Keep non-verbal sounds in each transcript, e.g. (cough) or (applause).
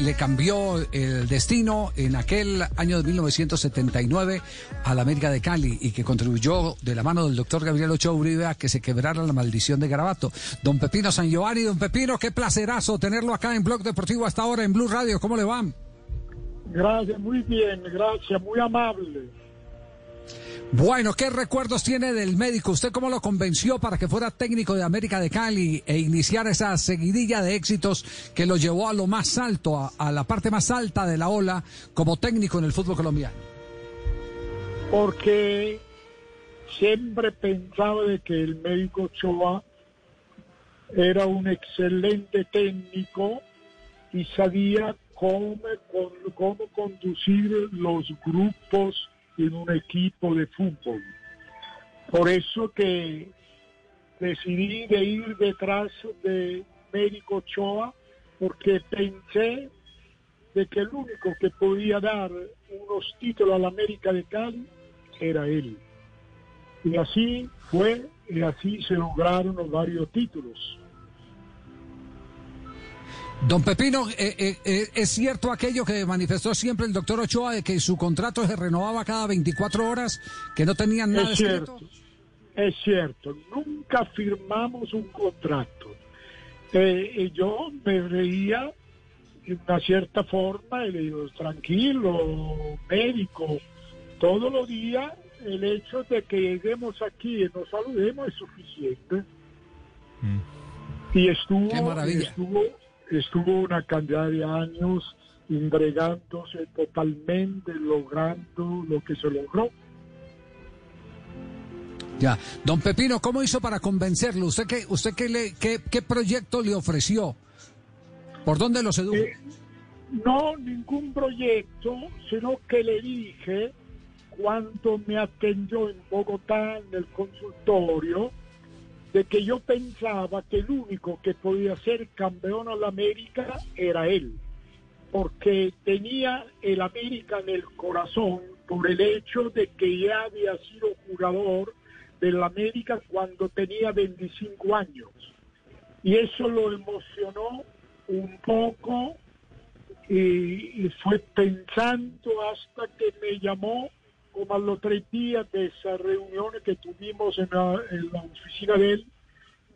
Le cambió el destino en aquel año de 1979 a la América de Cali y que contribuyó de la mano del doctor Gabriel Ochoa Uribe a que se quebrara la maldición de Garabato. Don Pepino San Giovanni, don Pepino, qué placerazo tenerlo acá en Blog Deportivo hasta ahora en Blue Radio. ¿Cómo le va? Gracias, muy bien, gracias, muy amable. Bueno, ¿qué recuerdos tiene del médico? ¿Usted cómo lo convenció para que fuera técnico de América de Cali e iniciar esa seguidilla de éxitos que lo llevó a lo más alto, a, la parte más alta de la ola como técnico en el fútbol colombiano? Porque siempre pensaba de que el médico Ochoa era un excelente técnico y sabía cómo, cómo conducir los grupos en un equipo de fútbol. Por eso que decidí de ir detrás de Médico Ochoa, porque pensé de que el único que podía dar unos títulos a la América de Cali era él. Y así fue, y así se lograron los varios títulos. Don Pepino, eh, eh, eh, ¿es cierto aquello que manifestó siempre el doctor Ochoa de que su contrato se renovaba cada 24 horas, que no tenían nada es escrito? cierto, es cierto, nunca firmamos un contrato. Eh, y yo me reía de una cierta forma y le digo, tranquilo, médico, todos los días el hecho de que lleguemos aquí y nos saludemos es suficiente. Y estuvo, Qué maravilla. estuvo, estuvo una cantidad de años entregándose totalmente, logrando lo que se logró. Ya, don Pepino, ¿cómo hizo para convencerlo? ¿Usted qué, usted qué, le, qué, qué proyecto le ofreció? ¿Por dónde lo sedujo? Eh, no ningún proyecto, sino que le dije cuando me atendió en Bogotá en el consultorio de que yo pensaba que el único que podía ser campeón a la América era él, porque tenía el América en el corazón por el hecho de que ya había sido jugador del América cuando tenía 25 años. Y eso lo emocionó un poco y, y fue pensando hasta que me llamó como a los tres días de esas reuniones que tuvimos en la, en la oficina de él,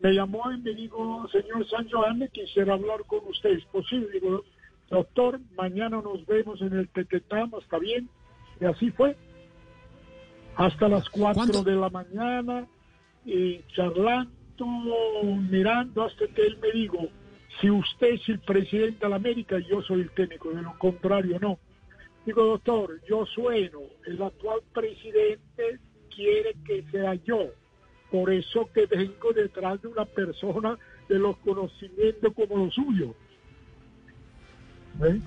me llamó y me dijo, señor San Giovanni, quisiera hablar con usted, ¿es posible? Digo, doctor, mañana nos vemos en el Tequetama, ¿está bien? Y así fue. Hasta las cuatro de la mañana, y charlando, mirando, hasta que él me dijo, si usted es el presidente de la América, yo soy el técnico, de lo contrario no. Digo, doctor, yo sueno, el actual presidente quiere que sea yo. Por eso que vengo detrás de una persona de los conocimientos como los suyos. ¿Eh?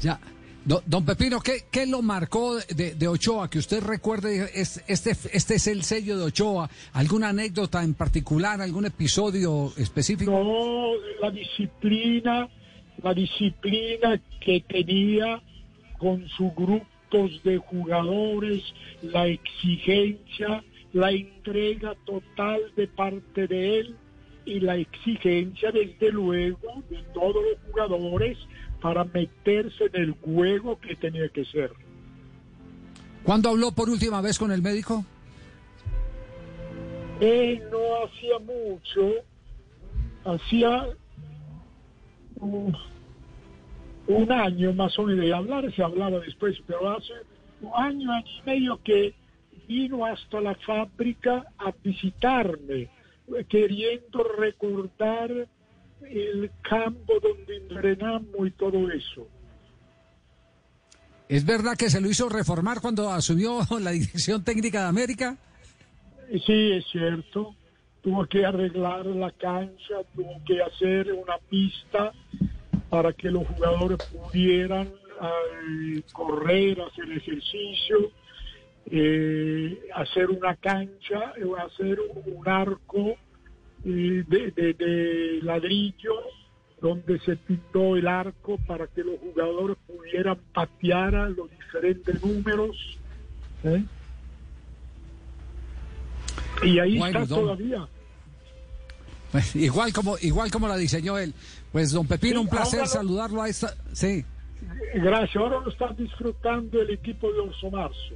Ya. Do- don Pepino, ¿qué, qué lo marcó de, de Ochoa? Que usted recuerde, es- este, este es el sello de Ochoa. ¿Alguna anécdota en particular, algún episodio específico? No, la disciplina, la disciplina que tenía con sus grupos de jugadores, la exigencia, la entrega total de parte de él y la exigencia desde luego de todos los jugadores para meterse en el juego que tenía que ser. ¿Cuándo habló por última vez con el médico? Él no hacía mucho, hacía un, un año más o menos de hablar, se hablaba después, pero hace un año, año y medio que vino hasta la fábrica a visitarme, queriendo recordar el campo donde entrenamos y todo eso. ¿Es verdad que se lo hizo reformar cuando asumió (laughs) la dirección técnica de América? Sí, es cierto. Tuvo que arreglar la cancha, tuvo que hacer una pista para que los jugadores pudieran eh, correr, hacer ejercicio, eh, hacer una cancha, eh, hacer un arco eh, de, de- de ladrillo donde se pintó el arco para que los jugadores pudieran patear a los diferentes números. ¿eh? Y ahí está todavía. Pues, (laughs) igual como igual como la diseñó él. Pues don Pepino, Sí, un placer ahora saludarlo a esta. Sí. Gracias. Ahora lo está disfrutando el equipo de Orso Marzo.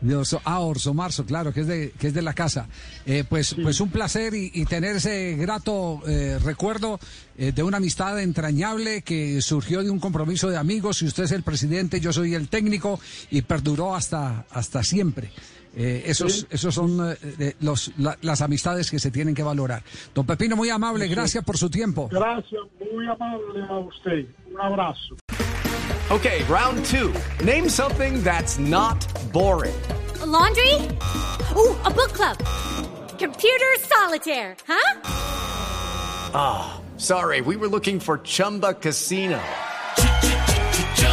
De Orso, ah, Orso Marzo, claro, que es de, que es de la casa. Eh, pues, pues un placer y, y tener ese grato eh, recuerdo eh, de una amistad entrañable que surgió de un compromiso de amigos. Y usted es el presidente, yo soy el técnico y perduró hasta, hasta siempre. Eh, esos, Sí. esos son eh, los, la- las amistades que se tienen que valorar. Don Pepino, muy amable, gracias por su tiempo. Gracias, muy amable a usted. Un abrazo. Okay, round two. Name something that's not boring. A laundry? Ooh, a book club. Computer solitaire, huh? Sorry, we were looking for Chumba Casino.